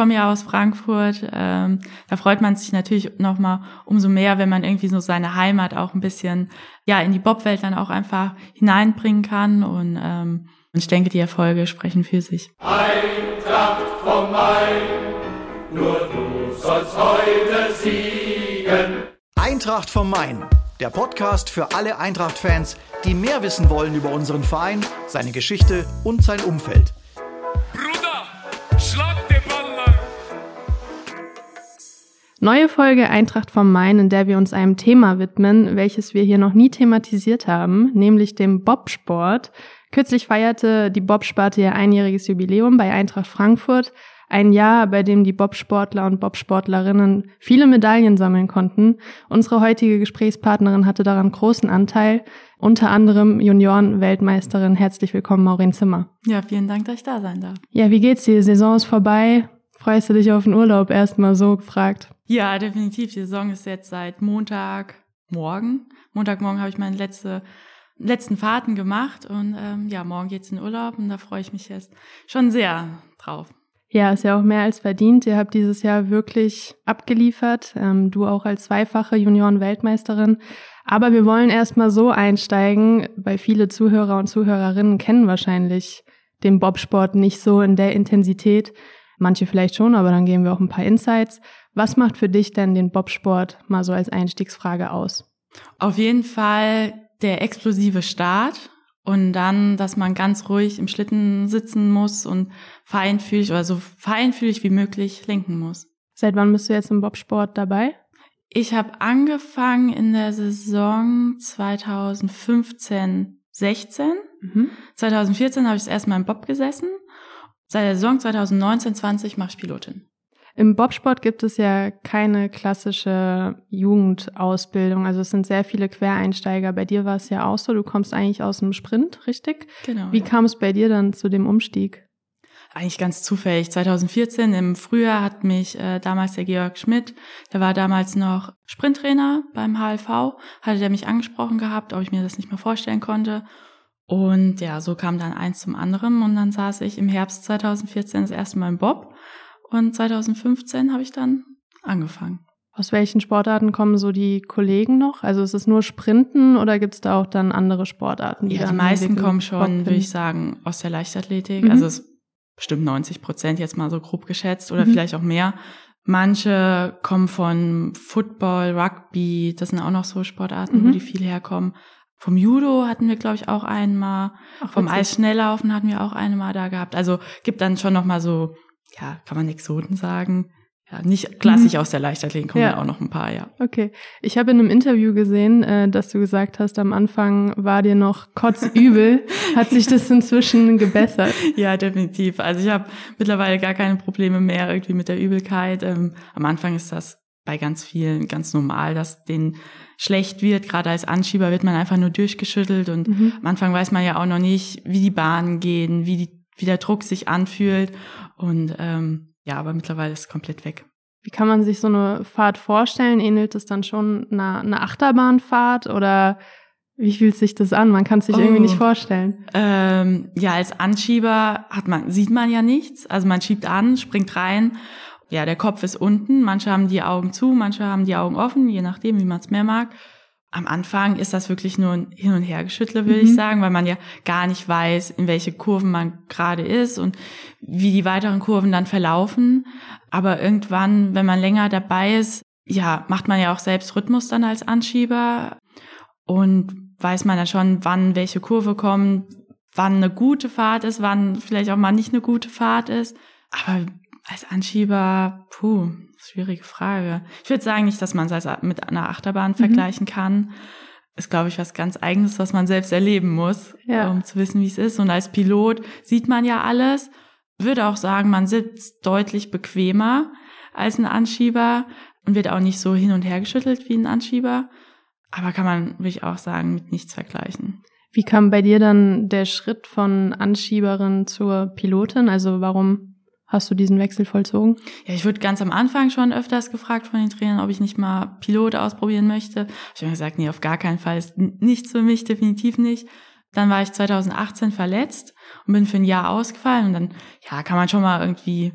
komme ja aus Frankfurt. Ähm, da freut man sich natürlich noch mal umso mehr, wenn man irgendwie so seine Heimat auch ein bisschen ja in die Bobwelt dann auch einfach hineinbringen kann. Und ähm, ich denke, die Erfolge sprechen für sich. Eintracht vom Main, nur du sollst heute siegen. Eintracht vom Main, der Podcast für alle Eintracht-Fans, die mehr wissen wollen über unseren Verein, seine Geschichte und sein Umfeld. Neue Folge Eintracht vom Main, in der wir uns einem Thema widmen, welches wir hier noch nie thematisiert haben, nämlich dem Bobsport. Kürzlich feierte die Bobsparte ihr einjähriges Jubiläum bei Eintracht Frankfurt. Ein Jahr, bei dem die Bobsportler und Bobsportlerinnen viele Medaillen sammeln konnten. Unsere heutige Gesprächspartnerin hatte daran großen Anteil, unter anderem Junioren-Weltmeisterin. Herzlich willkommen, Maureen Zimmer. Ja, vielen Dank, dass ich da sein darf. Ja, wie geht's dir? Die Saison ist vorbei. Freust du dich auf den Urlaub? Erstmal so gefragt. Ja, definitiv. Die Saison ist jetzt seit Montagmorgen. Montagmorgen habe ich meine letzte, letzten Fahrten gemacht und ähm, ja, morgen geht's in Urlaub und da freue ich mich jetzt schon sehr drauf. Ja, ist ja auch mehr als verdient. Ihr habt dieses Jahr wirklich abgeliefert. Ähm, du auch als zweifache Junioren-Weltmeisterin. Aber wir wollen erstmal so einsteigen, weil viele Zuhörer und Zuhörerinnen kennen wahrscheinlich den Bobsport nicht so in der Intensität. Manche vielleicht schon, aber dann geben wir auch ein paar Insights. Was macht für dich denn den Bobsport mal so als Einstiegsfrage aus? Auf jeden Fall der explosive Start und dann, dass man ganz ruhig im Schlitten sitzen muss und feinfühlig oder so feinfühlig wie möglich lenken muss. Seit wann bist du jetzt im Bobsport dabei? Ich habe angefangen in der Saison 2015, 16. Mhm. 2014 habe ich das erste Mal im Bob gesessen. Seit der Saison 2019, 20 mache ich Pilotin. Im Bobsport gibt es ja keine klassische Jugendausbildung. Also es sind sehr viele Quereinsteiger. Bei dir war es ja auch so. Du kommst eigentlich aus dem Sprint, richtig? Genau. Wie ja. kam es bei dir dann zu dem Umstieg? Eigentlich ganz zufällig. 2014 im Frühjahr hat mich äh, damals der Georg Schmidt, der war damals noch Sprinttrainer beim HLV, hatte der mich angesprochen gehabt, ob ich mir das nicht mehr vorstellen konnte. Und ja, so kam dann eins zum anderen und dann saß ich im Herbst 2014 das erste Mal im Bob und 2015 habe ich dann angefangen. Aus welchen Sportarten kommen so die Kollegen noch? Also ist es nur Sprinten oder gibt es da auch dann andere Sportarten? Die ja, die meisten kommen schon, würde ich sagen, aus der Leichtathletik. Mhm. Also es ist bestimmt 90 Prozent jetzt mal so grob geschätzt oder mhm. vielleicht auch mehr. Manche kommen von Football, Rugby, das sind auch noch so Sportarten, mhm. wo die viel herkommen. Vom Judo hatten wir, glaube ich, auch einmal. Ach, Vom Eisschnelllaufen hatten wir auch einmal da gehabt. Also gibt dann schon noch mal so ja, kann man Exoten sagen. Ja, nicht klassisch mhm. aus der Leichtathletik kommen ja. auch noch ein paar, ja. Okay. Ich habe in einem Interview gesehen, äh, dass du gesagt hast, am Anfang war dir noch kotzübel. Hat sich das inzwischen gebessert? Ja, definitiv. Also ich habe mittlerweile gar keine Probleme mehr irgendwie mit der Übelkeit. Ähm, am Anfang ist das bei ganz vielen ganz normal, dass denen schlecht wird. Gerade als Anschieber wird man einfach nur durchgeschüttelt und mhm. am Anfang weiß man ja auch noch nicht, wie die Bahnen gehen, wie die wie der Druck sich anfühlt. Und ähm, ja, aber mittlerweile ist es komplett weg. Wie kann man sich so eine Fahrt vorstellen? Ähnelt es dann schon einer, einer Achterbahnfahrt oder wie fühlt sich das an? Man kann es sich oh. irgendwie nicht oh. vorstellen. Ähm, ja, als Anschieber hat man, sieht man ja nichts. Also man schiebt an, springt rein. Ja, der Kopf ist unten. Manche haben die Augen zu, manche haben die Augen offen, je nachdem, wie man es mehr mag am Anfang ist das wirklich nur ein Hin- und Hergeschüttle, würde mhm. ich sagen, weil man ja gar nicht weiß, in welche Kurven man gerade ist und wie die weiteren Kurven dann verlaufen. Aber irgendwann, wenn man länger dabei ist, ja, macht man ja auch selbst Rhythmus dann als Anschieber und weiß man ja schon, wann welche Kurve kommt, wann eine gute Fahrt ist, wann vielleicht auch mal nicht eine gute Fahrt ist. Aber als Anschieber, puh, schwierige Frage. Ich würde sagen nicht, dass man es mit einer Achterbahn mhm. vergleichen kann. Ist, glaube ich, was ganz Eigenes, was man selbst erleben muss, ja. um zu wissen, wie es ist. Und als Pilot sieht man ja alles. Würde auch sagen, man sitzt deutlich bequemer als ein Anschieber und wird auch nicht so hin und her geschüttelt wie ein Anschieber. Aber kann man, würde ich auch sagen, mit nichts vergleichen. Wie kam bei dir dann der Schritt von Anschieberin zur Pilotin? Also warum Hast du diesen Wechsel vollzogen? Ja, ich wurde ganz am Anfang schon öfters gefragt von den Trainern, ob ich nicht mal Pilot ausprobieren möchte. Ich habe gesagt, nee, auf gar keinen Fall ist nichts für mich, definitiv nicht. Dann war ich 2018 verletzt und bin für ein Jahr ausgefallen und dann, ja, kann man schon mal irgendwie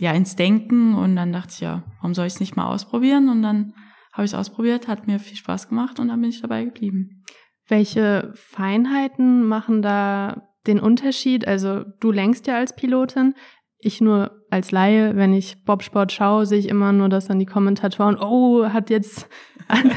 ja ins Denken und dann dachte ich, ja, warum soll ich es nicht mal ausprobieren? Und dann habe ich es ausprobiert, hat mir viel Spaß gemacht und dann bin ich dabei geblieben. Welche Feinheiten machen da den Unterschied? Also du lenkst ja als Pilotin. Ich nur als Laie, wenn ich Bobsport schaue, sehe ich immer nur, dass dann die Kommentatoren, oh, hat jetzt an,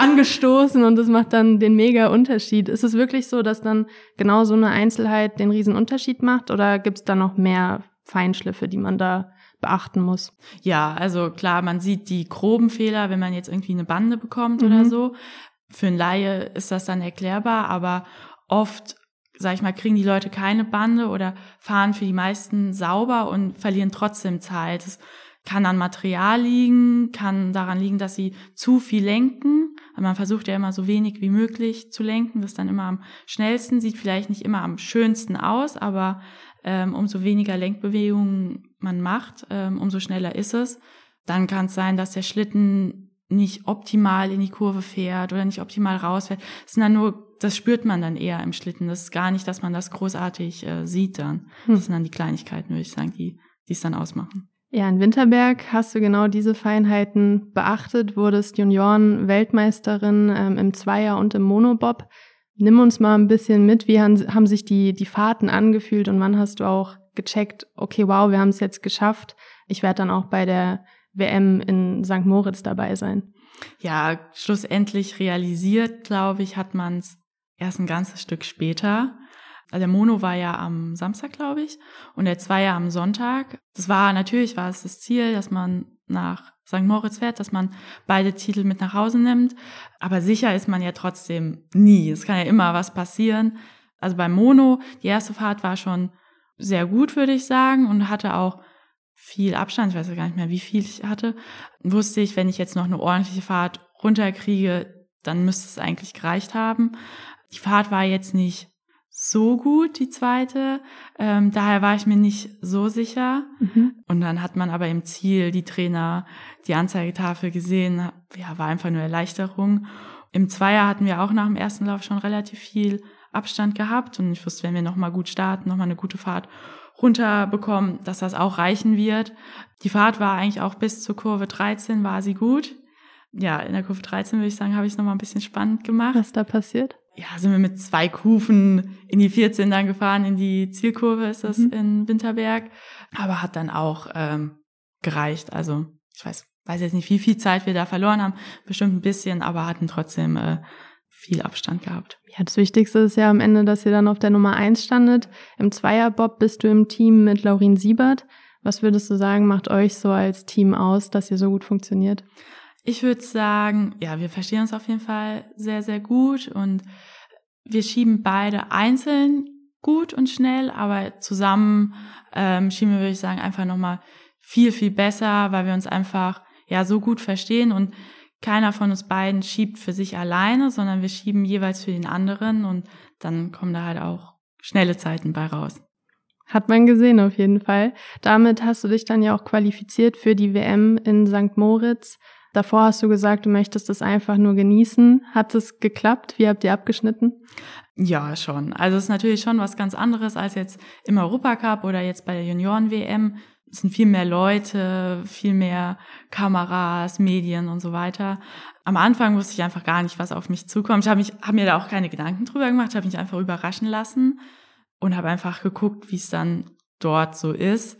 angestoßen und das macht dann den mega Unterschied. Ist es wirklich so, dass dann genau so eine Einzelheit den riesen Unterschied macht oder gibt es da noch mehr Feinschliffe, die man da beachten muss? Ja, also klar, man sieht die groben Fehler, wenn man jetzt irgendwie eine Bande bekommt mhm. oder so. Für einen Laie ist das dann erklärbar, aber oft sag ich mal, kriegen die Leute keine Bande oder fahren für die meisten sauber und verlieren trotzdem Zeit. Das kann an Material liegen, kann daran liegen, dass sie zu viel lenken. Man versucht ja immer so wenig wie möglich zu lenken. Das ist dann immer am schnellsten, sieht vielleicht nicht immer am schönsten aus, aber ähm, umso weniger Lenkbewegungen man macht, ähm, umso schneller ist es. Dann kann es sein, dass der Schlitten nicht optimal in die Kurve fährt oder nicht optimal rausfährt. Das sind dann nur, das spürt man dann eher im Schlitten. Das ist gar nicht, dass man das großartig äh, sieht dann. Hm. Das sind dann die Kleinigkeiten, würde ich sagen, die die es dann ausmachen. Ja, in Winterberg hast du genau diese Feinheiten beachtet, wurdest Junioren-Weltmeisterin ähm, im Zweier und im Monobob. Nimm uns mal ein bisschen mit, wie haben, haben sich die, die Fahrten angefühlt und wann hast du auch gecheckt, okay, wow, wir haben es jetzt geschafft. Ich werde dann auch bei der WM in St. Moritz dabei sein. Ja, schlussendlich realisiert, glaube ich, hat man es erst ein ganzes Stück später. Also der Mono war ja am Samstag, glaube ich, und der Zweier am Sonntag. Das war natürlich war es das Ziel, dass man nach St. Moritz fährt, dass man beide Titel mit nach Hause nimmt. Aber sicher ist man ja trotzdem nie. Es kann ja immer was passieren. Also beim Mono, die erste Fahrt war schon sehr gut, würde ich sagen, und hatte auch viel Abstand, ich weiß gar nicht mehr, wie viel ich hatte, wusste ich, wenn ich jetzt noch eine ordentliche Fahrt runterkriege, dann müsste es eigentlich gereicht haben. Die Fahrt war jetzt nicht so gut, die zweite. Ähm, daher war ich mir nicht so sicher. Mhm. Und dann hat man aber im Ziel die Trainer, die Anzeigetafel gesehen. Ja, war einfach nur Erleichterung. Im Zweier hatten wir auch nach dem ersten Lauf schon relativ viel Abstand gehabt. Und ich wusste, wenn wir nochmal gut starten, nochmal eine gute Fahrt runterbekommen, dass das auch reichen wird. Die Fahrt war eigentlich auch bis zur Kurve 13 war sie gut. Ja, in der Kurve 13 würde ich sagen, habe ich es nochmal ein bisschen spannend gemacht. Was da passiert? Ja, sind wir mit zwei Kufen in die 14 dann gefahren, in die Zielkurve ist das mhm. in Winterberg. Aber hat dann auch ähm, gereicht. Also ich weiß, weiß jetzt nicht, wie viel Zeit wir da verloren haben. Bestimmt ein bisschen, aber hatten trotzdem äh, viel Abstand gehabt. Ja, das Wichtigste ist ja am Ende, dass ihr dann auf der Nummer eins standet. Im Zweierbob bist du im Team mit Laurin Siebert. Was würdest du sagen, macht euch so als Team aus, dass ihr so gut funktioniert? Ich würde sagen, ja, wir verstehen uns auf jeden Fall sehr, sehr gut und wir schieben beide einzeln gut und schnell, aber zusammen ähm, schieben wir, würde ich sagen, einfach nochmal viel, viel besser, weil wir uns einfach ja so gut verstehen und keiner von uns beiden schiebt für sich alleine, sondern wir schieben jeweils für den anderen und dann kommen da halt auch schnelle Zeiten bei raus. Hat man gesehen auf jeden Fall. Damit hast du dich dann ja auch qualifiziert für die WM in St. Moritz. Davor hast du gesagt, du möchtest es einfach nur genießen. Hat es geklappt? Wie habt ihr abgeschnitten? Ja, schon. Also es ist natürlich schon was ganz anderes als jetzt im Europacup oder jetzt bei der Junioren-WM es sind viel mehr Leute, viel mehr Kameras, Medien und so weiter. Am Anfang wusste ich einfach gar nicht, was auf mich zukommt. Ich habe habe mir da auch keine Gedanken drüber gemacht, habe mich einfach überraschen lassen und habe einfach geguckt, wie es dann dort so ist.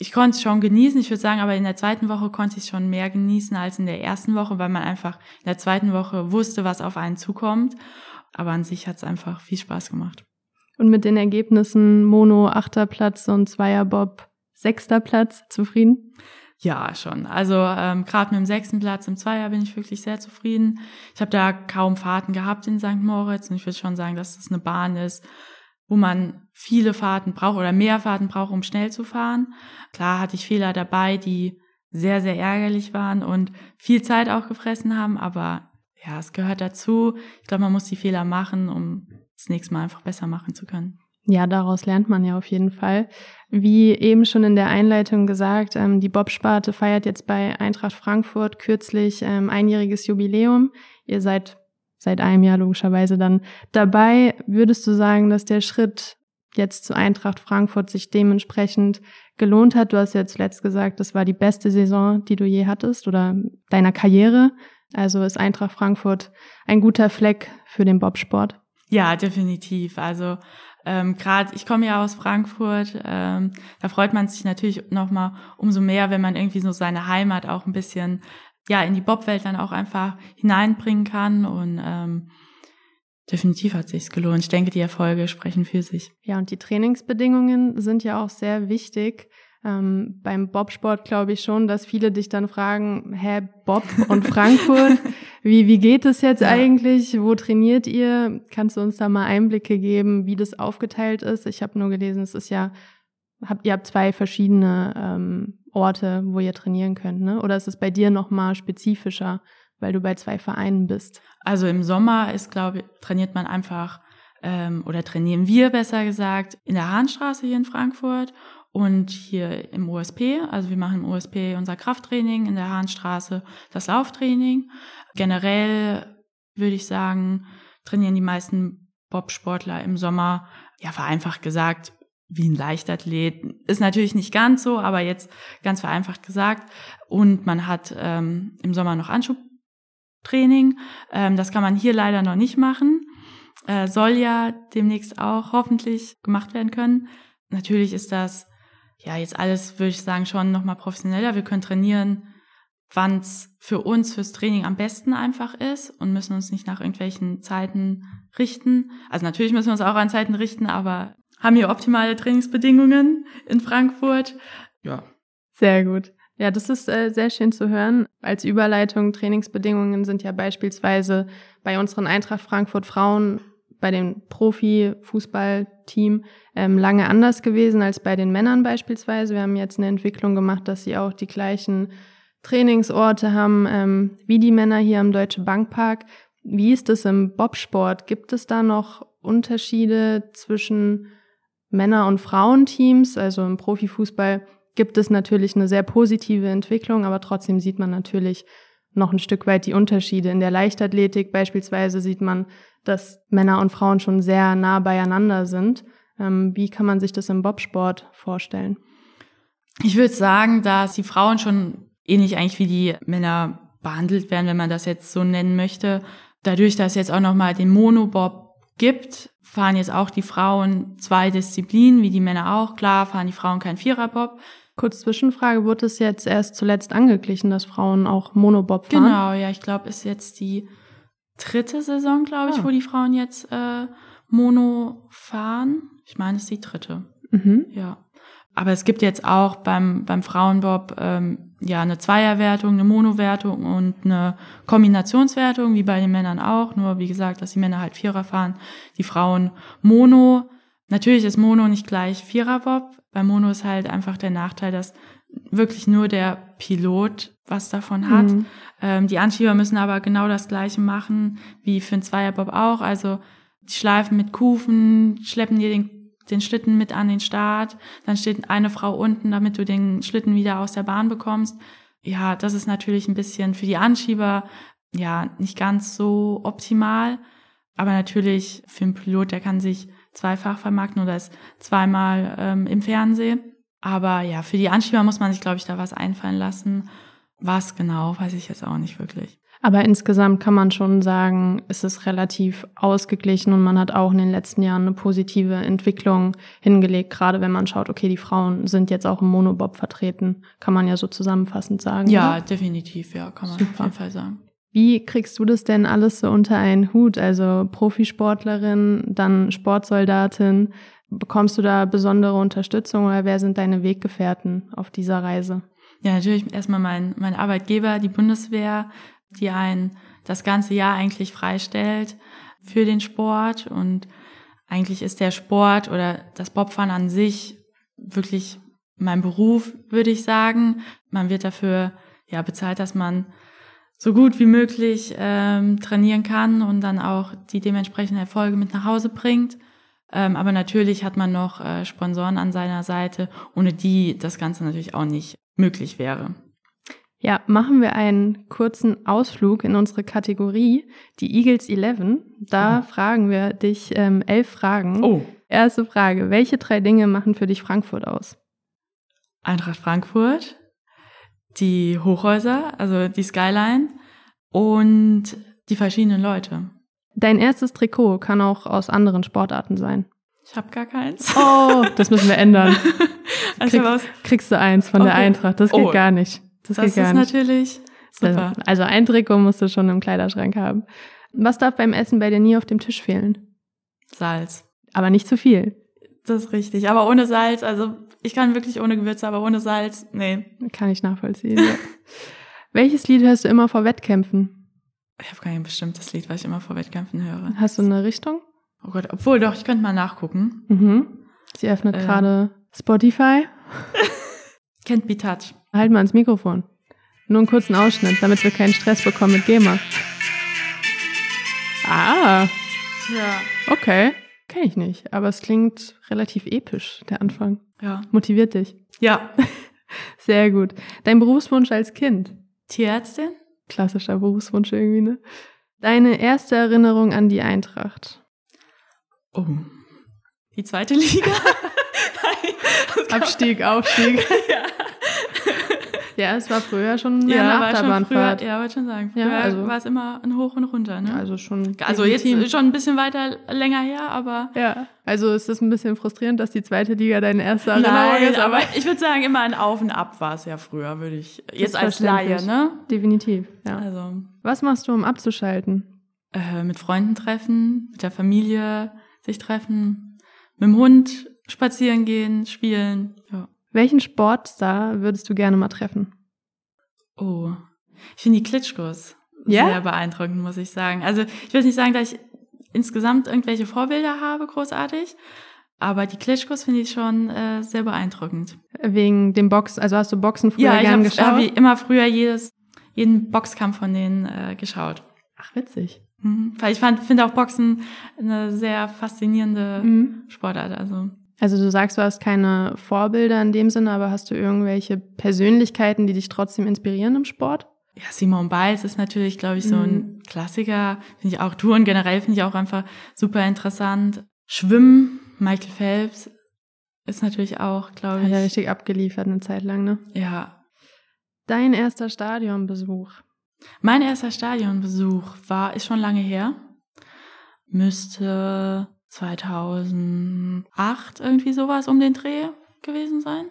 Ich konnte es schon genießen, ich würde sagen, aber in der zweiten Woche konnte ich es schon mehr genießen als in der ersten Woche, weil man einfach in der zweiten Woche wusste, was auf einen zukommt. Aber an sich hat es einfach viel Spaß gemacht. Und mit den Ergebnissen Mono, Achterplatz und Zweierbob sechster Platz zufrieden? Ja, schon. Also ähm, gerade mit dem sechsten Platz im Zweier bin ich wirklich sehr zufrieden. Ich habe da kaum Fahrten gehabt in St. Moritz und ich würde schon sagen, dass das eine Bahn ist, wo man viele Fahrten braucht oder mehr Fahrten braucht, um schnell zu fahren. Klar hatte ich Fehler dabei, die sehr, sehr ärgerlich waren und viel Zeit auch gefressen haben, aber ja, es gehört dazu. Ich glaube, man muss die Fehler machen, um das nächste Mal einfach besser machen zu können. Ja, daraus lernt man ja auf jeden Fall. Wie eben schon in der Einleitung gesagt, ähm, die Bobsparte feiert jetzt bei Eintracht Frankfurt kürzlich ähm, einjähriges Jubiläum. Ihr seid seit einem Jahr logischerweise dann dabei. Würdest du sagen, dass der Schritt jetzt zu Eintracht Frankfurt sich dementsprechend gelohnt hat. Du hast ja zuletzt gesagt, das war die beste Saison, die du je hattest oder deiner Karriere. Also ist Eintracht Frankfurt ein guter Fleck für den Bobsport. Ja, definitiv. Also ähm, gerade ich komme ja aus Frankfurt, ähm, da freut man sich natürlich noch mal umso mehr, wenn man irgendwie so seine Heimat auch ein bisschen ja in die Bobwelt dann auch einfach hineinbringen kann und ähm, definitiv hat sich's gelohnt. Ich denke, die Erfolge sprechen für sich. Ja, und die Trainingsbedingungen sind ja auch sehr wichtig. Ähm, beim Bobsport glaube ich schon, dass viele dich dann fragen, hä, Bob und Frankfurt, wie, wie geht es jetzt ja. eigentlich? Wo trainiert ihr? Kannst du uns da mal Einblicke geben, wie das aufgeteilt ist? Ich habe nur gelesen, es ist ja, habt, ihr habt zwei verschiedene ähm, Orte, wo ihr trainieren könnt, ne? Oder ist es bei dir nochmal spezifischer, weil du bei zwei Vereinen bist? Also im Sommer ist, glaube ich, trainiert man einfach ähm, oder trainieren wir besser gesagt in der Hahnstraße hier in Frankfurt und hier im OSP, also wir machen im OSP unser Krafttraining, in der Hahnstraße das Lauftraining. Generell würde ich sagen, trainieren die meisten Bobsportler im Sommer, ja vereinfacht gesagt, wie ein Leichtathlet. Ist natürlich nicht ganz so, aber jetzt ganz vereinfacht gesagt. Und man hat ähm, im Sommer noch Anschubtraining. Ähm, das kann man hier leider noch nicht machen. Äh, soll ja demnächst auch hoffentlich gemacht werden können. Natürlich ist das ja, jetzt alles, würde ich sagen, schon nochmal professioneller. Wir können trainieren, wann es für uns fürs Training am besten einfach ist und müssen uns nicht nach irgendwelchen Zeiten richten. Also natürlich müssen wir uns auch an Zeiten richten, aber haben hier optimale Trainingsbedingungen in Frankfurt. Ja. Sehr gut. Ja, das ist äh, sehr schön zu hören. Als Überleitung, Trainingsbedingungen sind ja beispielsweise bei unseren Eintracht Frankfurt Frauen bei dem Profi-Fußballteam ähm, lange anders gewesen als bei den Männern beispielsweise. Wir haben jetzt eine Entwicklung gemacht, dass sie auch die gleichen Trainingsorte haben ähm, wie die Männer hier am Deutsche Bankpark. Wie ist es im Bobsport? Gibt es da noch Unterschiede zwischen Männer- und Frauenteams? Also im Profifußball gibt es natürlich eine sehr positive Entwicklung, aber trotzdem sieht man natürlich noch ein Stück weit die Unterschiede. In der Leichtathletik beispielsweise sieht man, dass Männer und Frauen schon sehr nah beieinander sind. Ähm, wie kann man sich das im Bobsport vorstellen? Ich würde sagen, dass die Frauen schon ähnlich eigentlich wie die Männer behandelt werden, wenn man das jetzt so nennen möchte. Dadurch, dass jetzt auch nochmal den Monobob gibt, fahren jetzt auch die Frauen zwei Disziplinen, wie die Männer auch. Klar fahren die Frauen kein Viererbob, Kurz Zwischenfrage, wurde es jetzt erst zuletzt angeglichen, dass Frauen auch Monobob fahren? Genau, ja, ich glaube, ist jetzt die dritte Saison, glaube ich, ah. wo die Frauen jetzt äh, Mono fahren. Ich meine, es ist die dritte. Mhm. Ja. Aber es gibt jetzt auch beim, beim Frauenbob ähm, ja eine Zweierwertung, eine Monowertung und eine Kombinationswertung, wie bei den Männern auch. Nur wie gesagt, dass die Männer halt Vierer fahren, die Frauen Mono. Natürlich ist Mono nicht gleich Viererbob. Bei Mono ist halt einfach der Nachteil, dass wirklich nur der Pilot was davon hat. Mhm. Ähm, die Anschieber müssen aber genau das Gleiche machen wie für einen Zweierbob auch. Also die schleifen mit Kufen, schleppen dir den, den Schlitten mit an den Start. Dann steht eine Frau unten, damit du den Schlitten wieder aus der Bahn bekommst. Ja, das ist natürlich ein bisschen für die Anschieber ja nicht ganz so optimal. Aber natürlich für einen Pilot, der kann sich zweifach vermarkten oder ist zweimal ähm, im Fernsehen. Aber ja, für die Anschieber muss man sich, glaube ich, da was einfallen lassen. Was genau, weiß ich jetzt auch nicht wirklich. Aber insgesamt kann man schon sagen, es ist relativ ausgeglichen und man hat auch in den letzten Jahren eine positive Entwicklung hingelegt. Gerade wenn man schaut, okay, die Frauen sind jetzt auch im Monobob vertreten, kann man ja so zusammenfassend sagen. Ja, oder? definitiv, ja, kann man Super. auf jeden Fall sagen. Wie kriegst du das denn alles so unter einen Hut? Also Profisportlerin, dann Sportsoldatin. Bekommst du da besondere Unterstützung oder wer sind deine Weggefährten auf dieser Reise? Ja, natürlich erstmal mein, mein Arbeitgeber, die Bundeswehr, die einen das ganze Jahr eigentlich freistellt für den Sport. Und eigentlich ist der Sport oder das Bobfahren an sich wirklich mein Beruf, würde ich sagen. Man wird dafür ja bezahlt, dass man so gut wie möglich ähm, trainieren kann und dann auch die dementsprechenden Erfolge mit nach Hause bringt. Ähm, aber natürlich hat man noch äh, Sponsoren an seiner Seite, ohne die das Ganze natürlich auch nicht möglich wäre. Ja, machen wir einen kurzen Ausflug in unsere Kategorie, die Eagles 11. Da oh. fragen wir dich ähm, elf Fragen. Oh. Erste Frage, welche drei Dinge machen für dich Frankfurt aus? Eintracht Frankfurt, die Hochhäuser, also die Skyline und die verschiedenen Leute. Dein erstes Trikot kann auch aus anderen Sportarten sein. Ich habe gar keins. Oh, das müssen wir ändern. also kriegst, kriegst, du eins von okay. der Eintracht. Das geht oh, gar nicht. Das, das ist natürlich super. Also, also ein Trikot musst du schon im Kleiderschrank haben. Was darf beim Essen bei dir nie auf dem Tisch fehlen? Salz. Aber nicht zu viel. Das ist richtig. Aber ohne Salz, also ich kann wirklich ohne Gewürze, aber ohne Salz, nee. Kann ich nachvollziehen. Ja. Welches Lied hörst du immer vor Wettkämpfen? Ich habe kein bestimmtes Lied, was ich immer vor Wettkämpfen höre. Hast du eine Richtung? Oh Gott, obwohl doch, ich könnte mal nachgucken. Mhm. Sie öffnet äh, gerade Spotify. Can't be touch. Halt mal ins Mikrofon. Nur einen kurzen Ausschnitt, damit wir keinen Stress bekommen mit GEMA. Ah. Ja. Okay. Kenne ich nicht, aber es klingt relativ episch, der Anfang. Ja. Motiviert dich. Ja. Sehr gut. Dein Berufswunsch als Kind? Tierärztin? Klassischer Berufswunsch irgendwie, ne? Deine erste Erinnerung an die Eintracht? Oh. Die zweite Liga? Abstieg, Aufstieg. ja. Ja, es war früher schon mehr ja, eine Achterbahnfahrt. Ja, wollte schon sagen. Früher ja, also, war es immer ein Hoch und runter, ne? Also schon. Also jetzt schon ein bisschen weiter länger her, aber. Ja. Also es ist ein bisschen frustrierend, dass die zweite Liga deine erste Erinnerung ist. Aber ich würde sagen, immer ein Auf und Ab war es ja früher, würde ich. Jetzt als Laie, ne? Definitiv, ja. Also. Was machst du, um abzuschalten? Äh, mit Freunden treffen, mit der Familie sich treffen, mit dem Hund spazieren gehen, spielen. Ja. Welchen Sportstar würdest du gerne mal treffen? Oh, ich finde die Klitschkos ja? sehr beeindruckend, muss ich sagen. Also ich will nicht sagen, dass ich insgesamt irgendwelche Vorbilder habe, großartig. Aber die Klitschkos finde ich schon äh, sehr beeindruckend. Wegen dem Box, also hast du Boxen früher ja, gern geschaut? Ja, ich habe immer früher jedes, jeden Boxkampf von denen äh, geschaut. Ach, witzig. Mhm. Weil ich finde auch Boxen eine sehr faszinierende mhm. Sportart. Also also du sagst, du hast keine Vorbilder in dem Sinne, aber hast du irgendwelche Persönlichkeiten, die dich trotzdem inspirieren im Sport? Ja, Simon Biles ist natürlich, glaube ich, so ein mhm. Klassiker. Finde ich auch Touren generell finde ich auch einfach super interessant. Schwimmen, Michael Phelps ist natürlich auch, glaube ich. Hat er richtig abgeliefert eine Zeit lang, ne? Ja. Dein erster Stadionbesuch? Mein erster Stadionbesuch war, ist schon lange her. Müsste 2008 irgendwie sowas um den Dreh gewesen sein.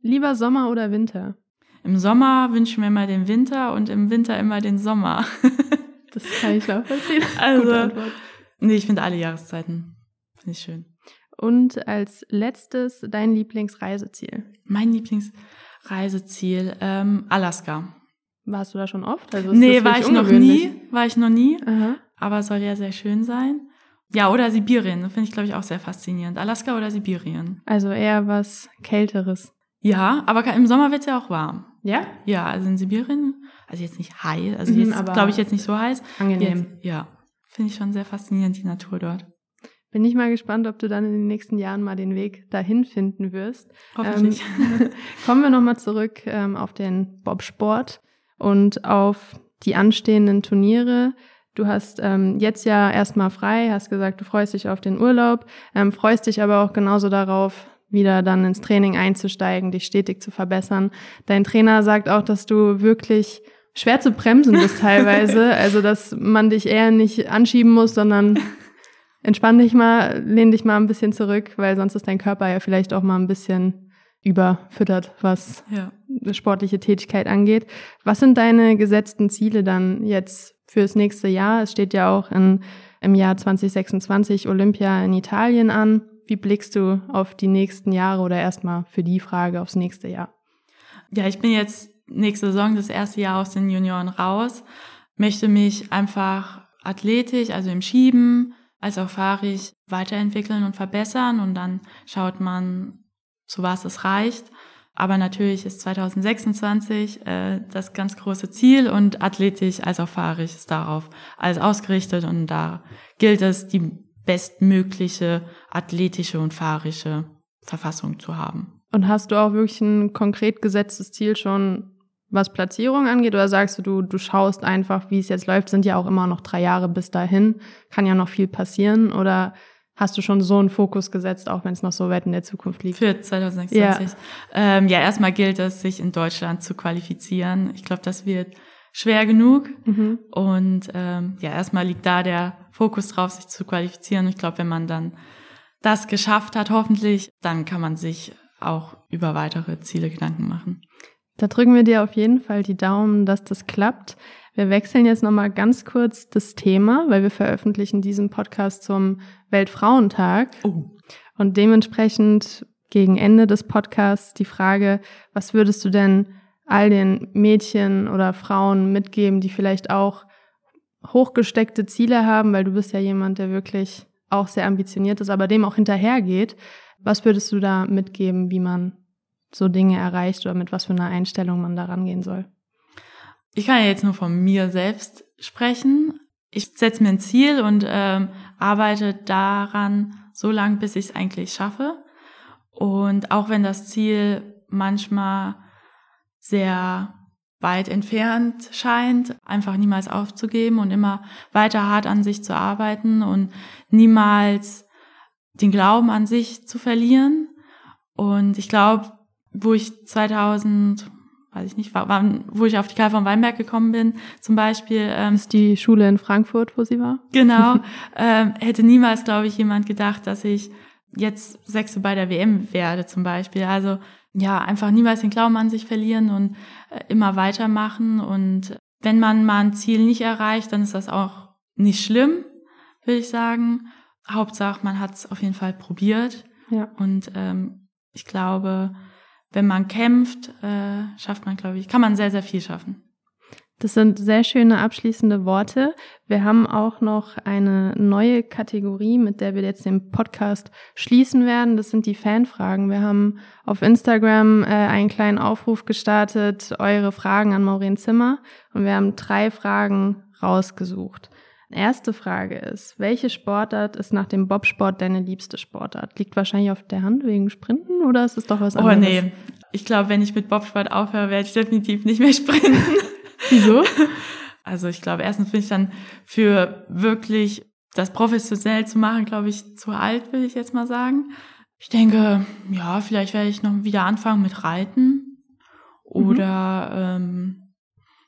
Lieber Sommer oder Winter? Im Sommer wünsche ich mir immer den Winter und im Winter immer den Sommer. das kann ich nachvollziehen. Also, nee, ich finde alle Jahreszeiten. Finde ich schön. Und als letztes dein Lieblingsreiseziel? Mein Lieblingsreiseziel, ähm, Alaska. Warst du da schon oft? Also nee, war ich noch nie. War ich noch nie. Aha. Aber soll ja sehr schön sein. Ja, oder Sibirien. Das finde ich, glaube ich, auch sehr faszinierend. Alaska oder Sibirien. Also eher was Kälteres. Ja, aber im Sommer wird es ja auch warm. Ja? Ja, also in Sibirien, also jetzt nicht heiß, also mhm, jetzt glaube ich jetzt nicht so heiß. Angenehm. Jetzt, ja, finde ich schon sehr faszinierend, die Natur dort. Bin ich mal gespannt, ob du dann in den nächsten Jahren mal den Weg dahin finden wirst. Hoffentlich. Ähm, kommen wir nochmal zurück ähm, auf den Bobsport und auf die anstehenden Turniere. Du hast ähm, jetzt ja erstmal frei, hast gesagt, du freust dich auf den Urlaub, ähm, freust dich aber auch genauso darauf, wieder dann ins Training einzusteigen, dich stetig zu verbessern. Dein Trainer sagt auch, dass du wirklich schwer zu bremsen bist teilweise, also dass man dich eher nicht anschieben muss, sondern entspann dich mal, lehn dich mal ein bisschen zurück, weil sonst ist dein Körper ja vielleicht auch mal ein bisschen überfüttert, was ja. sportliche Tätigkeit angeht. Was sind deine gesetzten Ziele dann jetzt fürs nächste Jahr. Es steht ja auch in, im Jahr 2026 Olympia in Italien an. Wie blickst du auf die nächsten Jahre oder erstmal für die Frage aufs nächste Jahr? Ja, ich bin jetzt nächste Saison das erste Jahr aus den Junioren raus, möchte mich einfach athletisch, also im Schieben, als auch fahrig weiterentwickeln und verbessern und dann schaut man, zu was es reicht. Aber natürlich ist 2026 äh, das ganz große Ziel und athletisch als auch fahrig ist darauf alles ausgerichtet und da gilt es, die bestmögliche athletische und fahrische Verfassung zu haben. Und hast du auch wirklich ein konkret gesetztes Ziel schon, was Platzierung angeht, oder sagst du, du, du schaust einfach, wie es jetzt läuft, sind ja auch immer noch drei Jahre bis dahin, kann ja noch viel passieren, oder hast du schon so einen Fokus gesetzt, auch wenn es noch so weit in der Zukunft liegt? Für 2026. Ja, ähm, ja erstmal gilt es, sich in Deutschland zu qualifizieren. Ich glaube, das wird schwer genug. Mhm. Und ähm, ja, erstmal liegt da der Fokus drauf, sich zu qualifizieren. Ich glaube, wenn man dann das geschafft hat, hoffentlich, dann kann man sich auch über weitere Ziele Gedanken machen. Da drücken wir dir auf jeden Fall die Daumen, dass das klappt. Wir wechseln jetzt nochmal ganz kurz das Thema, weil wir veröffentlichen diesen Podcast zum Weltfrauentag. Oh. Und dementsprechend gegen Ende des Podcasts die Frage, was würdest du denn all den Mädchen oder Frauen mitgeben, die vielleicht auch hochgesteckte Ziele haben, weil du bist ja jemand, der wirklich auch sehr ambitioniert ist, aber dem auch hinterhergeht. Was würdest du da mitgeben, wie man so Dinge erreicht oder mit was für einer Einstellung man da rangehen soll? Ich kann ja jetzt nur von mir selbst sprechen. Ich setze mir ein Ziel und ähm, arbeite daran so lange, bis ich es eigentlich schaffe. Und auch wenn das Ziel manchmal sehr weit entfernt scheint, einfach niemals aufzugeben und immer weiter hart an sich zu arbeiten und niemals den Glauben an sich zu verlieren. Und ich glaube, wo ich 2000, weiß ich nicht, wann, wo ich auf die Karl von Weinberg gekommen bin, zum Beispiel. Ähm, ist die Schule in Frankfurt, wo sie war? Genau. ähm, hätte niemals, glaube ich, jemand gedacht, dass ich jetzt Sechste bei der WM werde, zum Beispiel. Also ja, einfach niemals den Glauben an sich verlieren und äh, immer weitermachen. Und wenn man mal ein Ziel nicht erreicht, dann ist das auch nicht schlimm, würde ich sagen. Hauptsache, man hat es auf jeden Fall probiert. Ja. Und ähm, ich glaube, wenn man kämpft, äh, schafft man, glaube ich, kann man sehr, sehr viel schaffen. Das sind sehr schöne abschließende Worte. Wir haben auch noch eine neue Kategorie, mit der wir jetzt den Podcast schließen werden. Das sind die Fanfragen. Wir haben auf Instagram äh, einen kleinen Aufruf gestartet, eure Fragen an Maureen Zimmer. Und wir haben drei Fragen rausgesucht. Erste Frage ist, welche Sportart ist nach dem Bobsport deine liebste Sportart? Liegt wahrscheinlich auf der Hand wegen Sprinten oder ist es doch was anderes? Oh nee, ich glaube, wenn ich mit Bobsport aufhöre, werde ich definitiv nicht mehr sprinten. Wieso? Also ich glaube, erstens bin ich dann für wirklich das professionell zu machen, glaube ich, zu alt, will ich jetzt mal sagen. Ich denke, ja, vielleicht werde ich noch wieder anfangen mit Reiten oder mhm. ähm,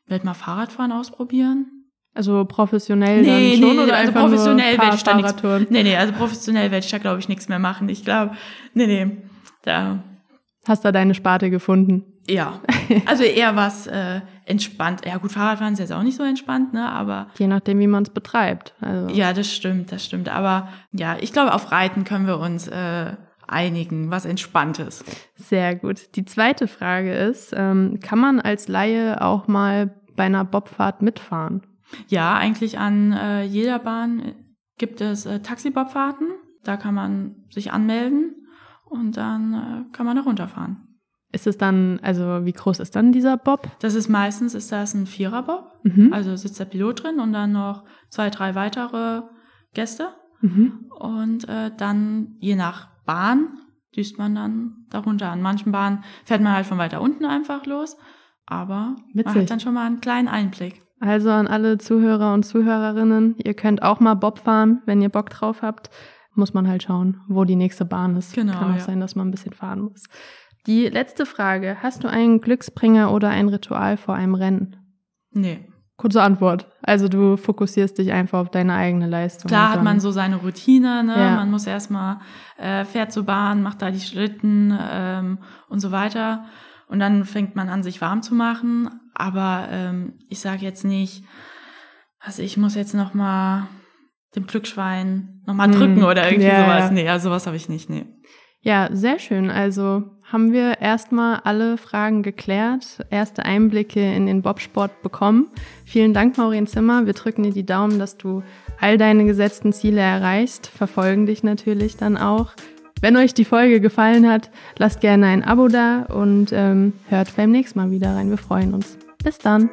werde mal Fahrradfahren ausprobieren. Also professionell nee, dann schon nee, oder also professionell werde ich da nichts. Nee, nee, also professionell werde ich da glaube ich nichts mehr machen. Ich glaube, nee, nee, da Hast da deine Sparte gefunden? Ja. Also eher was äh, entspannt. Ja, gut, Fahrradfahren ist jetzt auch nicht so entspannt, ne, aber je nachdem, wie man es betreibt. Also. Ja, das stimmt, das stimmt, aber ja, ich glaube, auf Reiten können wir uns äh, einigen, was entspanntes. Sehr gut. Die zweite Frage ist, ähm, kann man als Laie auch mal bei einer Bobfahrt mitfahren? Ja, eigentlich an äh, jeder Bahn gibt es äh, Taxibobfahrten. Da kann man sich anmelden und dann äh, kann man da runterfahren. Ist es dann, also wie groß ist dann dieser Bob? Das ist meistens, ist das ein Vierer-Bob. Mhm. Also sitzt der Pilot drin und dann noch zwei, drei weitere Gäste. Mhm. Und äh, dann, je nach Bahn, düst man dann darunter. An manchen Bahnen fährt man halt von weiter unten einfach los. Aber Witzig. man hat dann schon mal einen kleinen Einblick. Also an alle Zuhörer und Zuhörerinnen, ihr könnt auch mal Bob fahren, wenn ihr Bock drauf habt. Muss man halt schauen, wo die nächste Bahn ist. Genau, Kann auch ja. sein, dass man ein bisschen fahren muss. Die letzte Frage. Hast du einen Glücksbringer oder ein Ritual vor einem Rennen? Nee. Kurze Antwort. Also du fokussierst dich einfach auf deine eigene Leistung. Klar hat man so seine Routine, ne? Ja. Man muss erstmal äh, fährt zur Bahn, macht da die Schritten ähm, und so weiter. Und dann fängt man an, sich warm zu machen. Aber ähm, ich sage jetzt nicht, also ich muss jetzt noch mal dem Glückschwein noch mal hm. drücken oder irgendwie ja, sowas. Nee, also sowas habe ich nicht, nee. Ja, sehr schön. Also haben wir erstmal alle Fragen geklärt, erste Einblicke in den Bobsport bekommen. Vielen Dank, Maureen Zimmer. Wir drücken dir die Daumen, dass du all deine gesetzten Ziele erreichst, verfolgen dich natürlich dann auch. Wenn euch die Folge gefallen hat, lasst gerne ein Abo da und ähm, hört beim nächsten Mal wieder rein. Wir freuen uns. Bis dann.